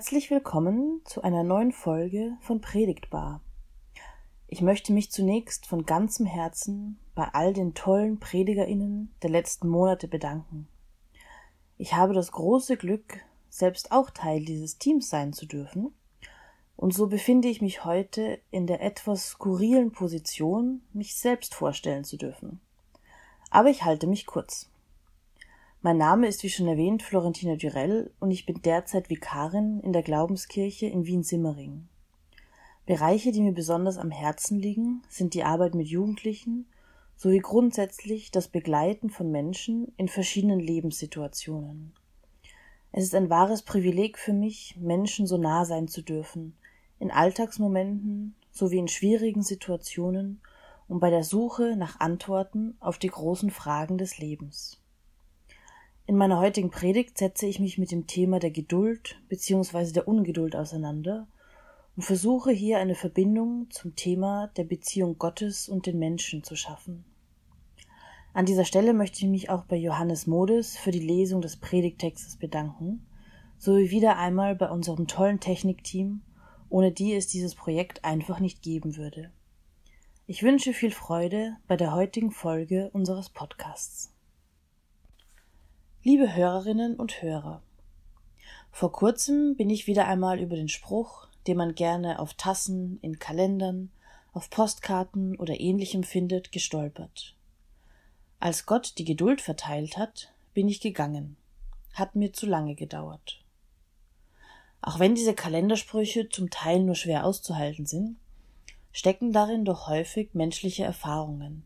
Herzlich willkommen zu einer neuen Folge von Predigtbar. Ich möchte mich zunächst von ganzem Herzen bei all den tollen Predigerinnen der letzten Monate bedanken. Ich habe das große Glück, selbst auch Teil dieses Teams sein zu dürfen, und so befinde ich mich heute in der etwas skurrilen Position, mich selbst vorstellen zu dürfen. Aber ich halte mich kurz. Mein Name ist wie schon erwähnt Florentina Dürell und ich bin derzeit Vikarin in der Glaubenskirche in Wien-Simmering. Bereiche, die mir besonders am Herzen liegen, sind die Arbeit mit Jugendlichen sowie grundsätzlich das Begleiten von Menschen in verschiedenen Lebenssituationen. Es ist ein wahres Privileg für mich, Menschen so nah sein zu dürfen, in Alltagsmomenten sowie in schwierigen Situationen und bei der Suche nach Antworten auf die großen Fragen des Lebens. In meiner heutigen Predigt setze ich mich mit dem Thema der Geduld bzw. der Ungeduld auseinander und versuche hier eine Verbindung zum Thema der Beziehung Gottes und den Menschen zu schaffen. An dieser Stelle möchte ich mich auch bei Johannes Modes für die Lesung des Predigtextes bedanken, sowie wieder einmal bei unserem tollen Technikteam, ohne die es dieses Projekt einfach nicht geben würde. Ich wünsche viel Freude bei der heutigen Folge unseres Podcasts. Liebe Hörerinnen und Hörer, vor kurzem bin ich wieder einmal über den Spruch den man gerne auf Tassen, in Kalendern, auf Postkarten oder ähnlichem findet, gestolpert. Als Gott die Geduld verteilt hat, bin ich gegangen. Hat mir zu lange gedauert. Auch wenn diese Kalendersprüche zum Teil nur schwer auszuhalten sind, stecken darin doch häufig menschliche Erfahrungen,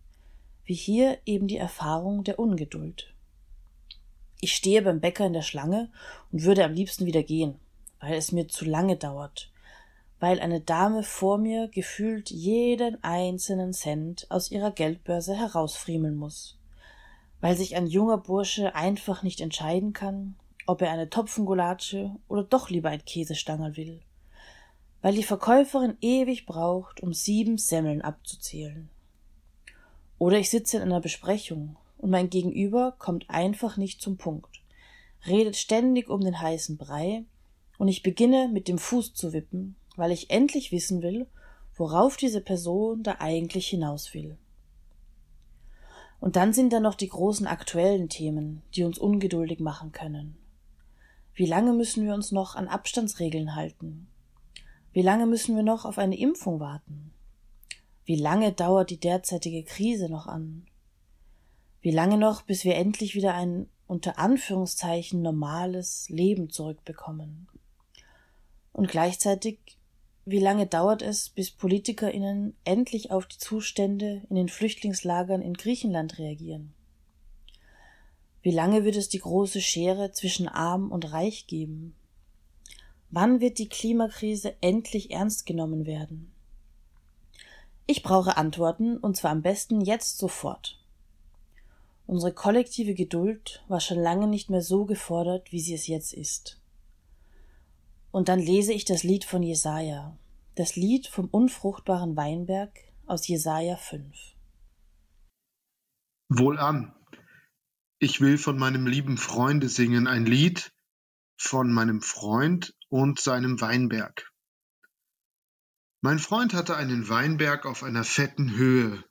wie hier eben die Erfahrung der Ungeduld. Ich stehe beim Bäcker in der Schlange und würde am liebsten wieder gehen, weil es mir zu lange dauert, weil eine Dame vor mir gefühlt jeden einzelnen Cent aus ihrer Geldbörse herausfriemeln muss, weil sich ein junger Bursche einfach nicht entscheiden kann, ob er eine Topfengulatsche oder doch lieber ein Käsestangerl will, weil die Verkäuferin ewig braucht, um sieben Semmeln abzuzählen. Oder ich sitze in einer Besprechung und mein Gegenüber kommt einfach nicht zum Punkt, redet ständig um den heißen Brei, und ich beginne mit dem Fuß zu wippen, weil ich endlich wissen will, worauf diese Person da eigentlich hinaus will. Und dann sind da noch die großen aktuellen Themen, die uns ungeduldig machen können. Wie lange müssen wir uns noch an Abstandsregeln halten? Wie lange müssen wir noch auf eine Impfung warten? Wie lange dauert die derzeitige Krise noch an? Wie lange noch, bis wir endlich wieder ein unter Anführungszeichen normales Leben zurückbekommen? Und gleichzeitig wie lange dauert es, bis PolitikerInnen endlich auf die Zustände in den Flüchtlingslagern in Griechenland reagieren? Wie lange wird es die große Schere zwischen Arm und Reich geben? Wann wird die Klimakrise endlich ernst genommen werden? Ich brauche Antworten, und zwar am besten jetzt sofort. Unsere kollektive Geduld war schon lange nicht mehr so gefordert, wie sie es jetzt ist. Und dann lese ich das Lied von Jesaja, das Lied vom unfruchtbaren Weinberg aus Jesaja 5. Wohlan, ich will von meinem lieben Freunde singen ein Lied von meinem Freund und seinem Weinberg. Mein Freund hatte einen Weinberg auf einer fetten Höhe,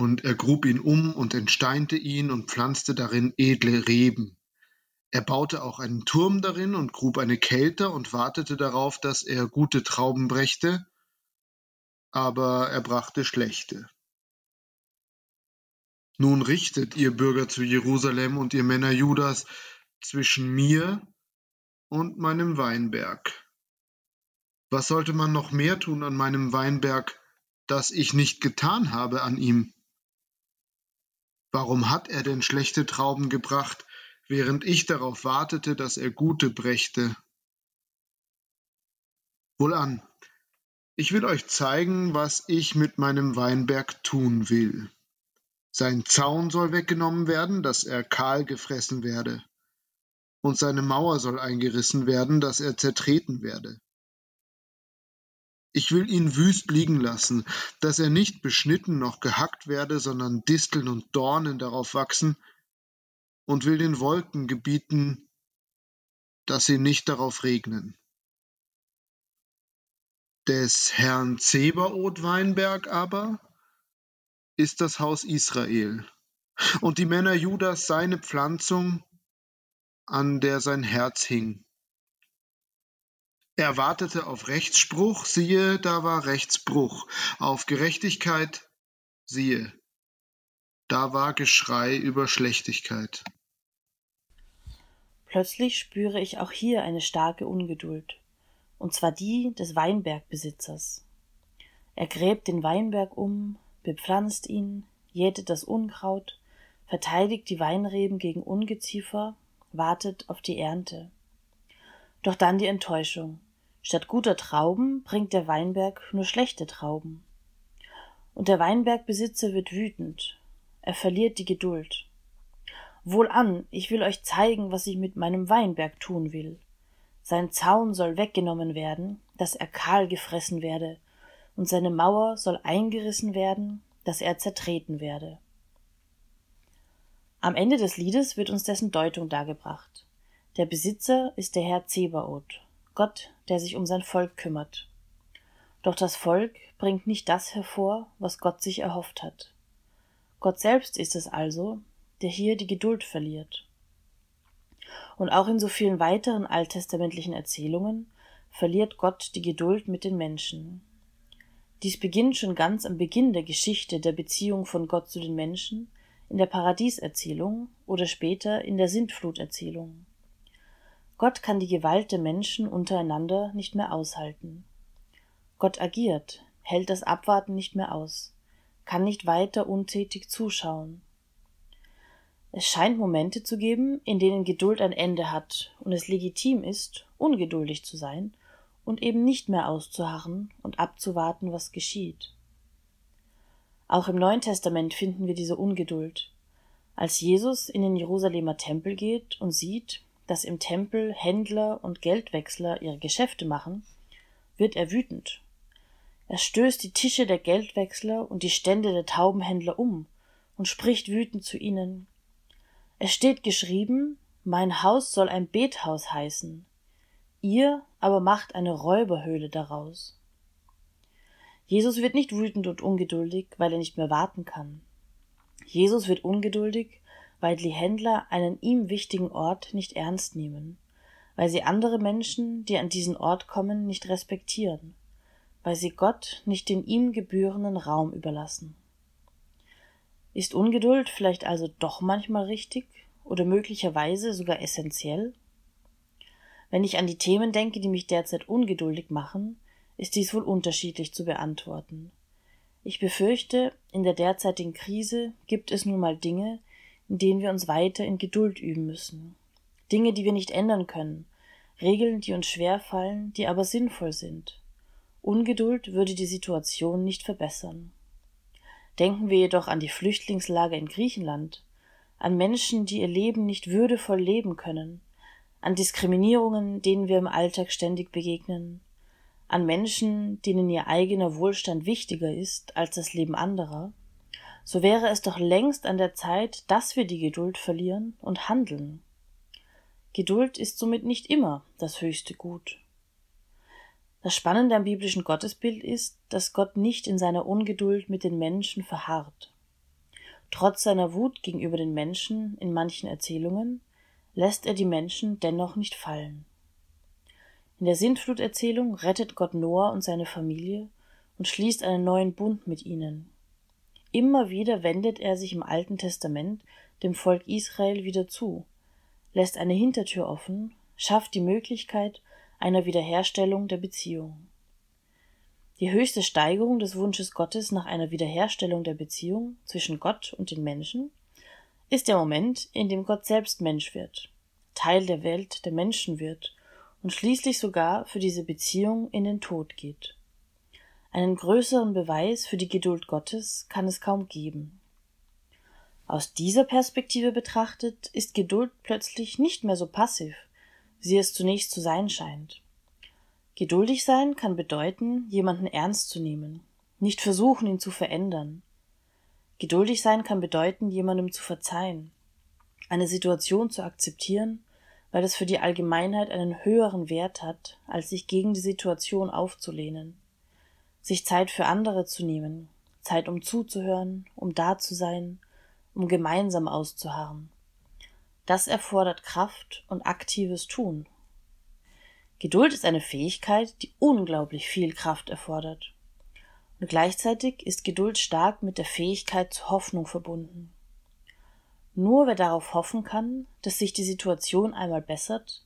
und er grub ihn um und entsteinte ihn und pflanzte darin edle Reben. Er baute auch einen Turm darin und grub eine Kelter und wartete darauf, dass er gute Trauben brächte, aber er brachte schlechte. Nun richtet, ihr Bürger zu Jerusalem und ihr Männer Judas, zwischen mir und meinem Weinberg. Was sollte man noch mehr tun an meinem Weinberg, das ich nicht getan habe an ihm? Warum hat er denn schlechte Trauben gebracht, während ich darauf wartete, dass er gute brächte. Wohlan, ich will euch zeigen, was ich mit meinem Weinberg tun will. Sein Zaun soll weggenommen werden, dass er kahl gefressen werde, und seine Mauer soll eingerissen werden, dass er zertreten werde. Ich will ihn wüst liegen lassen, dass er nicht beschnitten noch gehackt werde, sondern Disteln und Dornen darauf wachsen, und will den Wolken gebieten, dass sie nicht darauf regnen. des Herrn Zebaoth Weinberg aber ist das Haus Israel und die Männer Judas seine Pflanzung, an der sein Herz hing. Er wartete auf Rechtsspruch, siehe, da war Rechtsbruch, auf Gerechtigkeit, siehe, da war Geschrei über Schlechtigkeit. Plötzlich spüre ich auch hier eine starke Ungeduld, und zwar die des Weinbergbesitzers. Er gräbt den Weinberg um, bepflanzt ihn, jätet das Unkraut, verteidigt die Weinreben gegen Ungeziefer, wartet auf die Ernte. Doch dann die Enttäuschung. Statt guter Trauben bringt der Weinberg nur schlechte Trauben. Und der Weinbergbesitzer wird wütend. Er verliert die Geduld. Wohlan, ich will euch zeigen, was ich mit meinem Weinberg tun will. Sein Zaun soll weggenommen werden, dass er kahl gefressen werde, und seine Mauer soll eingerissen werden, dass er zertreten werde. Am Ende des Liedes wird uns dessen Deutung dargebracht. Der Besitzer ist der Herr Zebaoth, Gott, der sich um sein Volk kümmert. Doch das Volk bringt nicht das hervor, was Gott sich erhofft hat. Gott selbst ist es also, der hier die Geduld verliert. Und auch in so vielen weiteren alttestamentlichen Erzählungen verliert Gott die Geduld mit den Menschen. Dies beginnt schon ganz am Beginn der Geschichte der Beziehung von Gott zu den Menschen, in der Paradieserzählung oder später in der Sintfluterzählung. Gott kann die Gewalt der Menschen untereinander nicht mehr aushalten. Gott agiert, hält das Abwarten nicht mehr aus, kann nicht weiter untätig zuschauen. Es scheint Momente zu geben, in denen Geduld ein Ende hat und es legitim ist, ungeduldig zu sein und eben nicht mehr auszuharren und abzuwarten, was geschieht. Auch im Neuen Testament finden wir diese Ungeduld. Als Jesus in den Jerusalemer Tempel geht und sieht, dass im Tempel Händler und Geldwechsler ihre Geschäfte machen, wird er wütend. Er stößt die Tische der Geldwechsler und die Stände der Taubenhändler um und spricht wütend zu ihnen. Es steht geschrieben, mein Haus soll ein Bethaus heißen. Ihr aber macht eine Räuberhöhle daraus. Jesus wird nicht wütend und ungeduldig, weil er nicht mehr warten kann. Jesus wird ungeduldig, weil die Händler einen ihm wichtigen Ort nicht ernst nehmen, weil sie andere Menschen, die an diesen Ort kommen, nicht respektieren, weil sie Gott nicht den ihm gebührenden Raum überlassen. Ist Ungeduld vielleicht also doch manchmal richtig oder möglicherweise sogar essentiell? Wenn ich an die Themen denke, die mich derzeit ungeduldig machen, ist dies wohl unterschiedlich zu beantworten. Ich befürchte, in der derzeitigen Krise gibt es nun mal Dinge, in denen wir uns weiter in Geduld üben müssen. Dinge, die wir nicht ändern können, Regeln, die uns schwer fallen, die aber sinnvoll sind. Ungeduld würde die Situation nicht verbessern. Denken wir jedoch an die Flüchtlingslager in Griechenland, an Menschen, die ihr Leben nicht würdevoll leben können, an Diskriminierungen, denen wir im Alltag ständig begegnen, an Menschen, denen ihr eigener Wohlstand wichtiger ist als das Leben anderer, so wäre es doch längst an der Zeit, dass wir die Geduld verlieren und handeln. Geduld ist somit nicht immer das höchste Gut. Das Spannende am biblischen Gottesbild ist, dass Gott nicht in seiner Ungeduld mit den Menschen verharrt. Trotz seiner Wut gegenüber den Menschen in manchen Erzählungen lässt er die Menschen dennoch nicht fallen. In der Sintfluterzählung rettet Gott Noah und seine Familie und schließt einen neuen Bund mit ihnen. Immer wieder wendet er sich im Alten Testament dem Volk Israel wieder zu, lässt eine Hintertür offen, schafft die Möglichkeit einer Wiederherstellung der Beziehung. Die höchste Steigerung des Wunsches Gottes nach einer Wiederherstellung der Beziehung zwischen Gott und den Menschen ist der Moment, in dem Gott selbst Mensch wird, Teil der Welt der Menschen wird und schließlich sogar für diese Beziehung in den Tod geht. Einen größeren Beweis für die Geduld Gottes kann es kaum geben. Aus dieser Perspektive betrachtet ist Geduld plötzlich nicht mehr so passiv, wie es zunächst zu sein scheint. Geduldig sein kann bedeuten, jemanden ernst zu nehmen, nicht versuchen, ihn zu verändern, Geduldig sein kann bedeuten, jemandem zu verzeihen, eine Situation zu akzeptieren, weil es für die Allgemeinheit einen höheren Wert hat, als sich gegen die Situation aufzulehnen. Sich Zeit für andere zu nehmen, Zeit um zuzuhören, um da zu sein, um gemeinsam auszuharren. Das erfordert Kraft und aktives Tun. Geduld ist eine Fähigkeit, die unglaublich viel Kraft erfordert. Und gleichzeitig ist Geduld stark mit der Fähigkeit zur Hoffnung verbunden. Nur wer darauf hoffen kann, dass sich die Situation einmal bessert,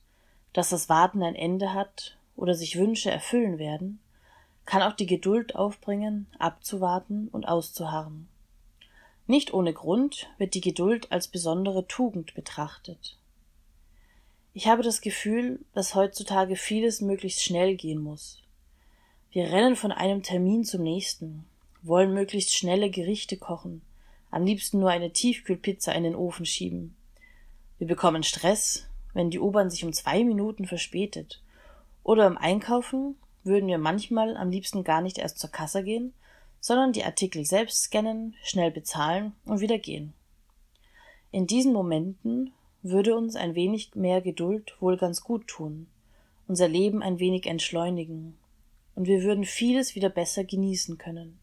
dass das Warten ein Ende hat oder sich Wünsche erfüllen werden, kann auch die Geduld aufbringen, abzuwarten und auszuharren. Nicht ohne Grund wird die Geduld als besondere Tugend betrachtet. Ich habe das Gefühl, dass heutzutage vieles möglichst schnell gehen muss. Wir rennen von einem Termin zum nächsten, wollen möglichst schnelle Gerichte kochen, am liebsten nur eine Tiefkühlpizza in den Ofen schieben. Wir bekommen Stress, wenn die U-Bahn sich um zwei Minuten verspätet. Oder im Einkaufen würden wir manchmal am liebsten gar nicht erst zur Kasse gehen, sondern die Artikel selbst scannen, schnell bezahlen und wieder gehen. In diesen Momenten würde uns ein wenig mehr Geduld wohl ganz gut tun, unser Leben ein wenig entschleunigen, und wir würden vieles wieder besser genießen können.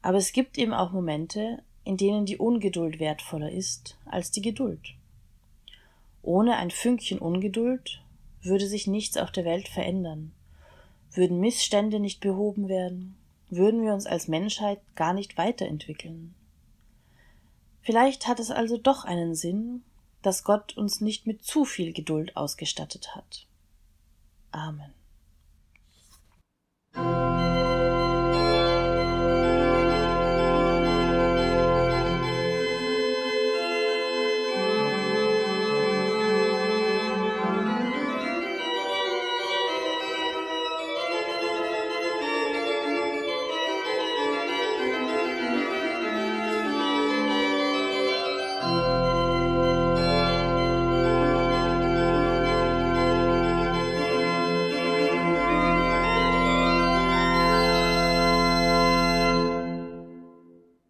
Aber es gibt eben auch Momente, in denen die Ungeduld wertvoller ist als die Geduld. Ohne ein Fünkchen Ungeduld würde sich nichts auf der Welt verändern, würden Missstände nicht behoben werden, würden wir uns als Menschheit gar nicht weiterentwickeln. Vielleicht hat es also doch einen Sinn, dass Gott uns nicht mit zu viel Geduld ausgestattet hat. Amen.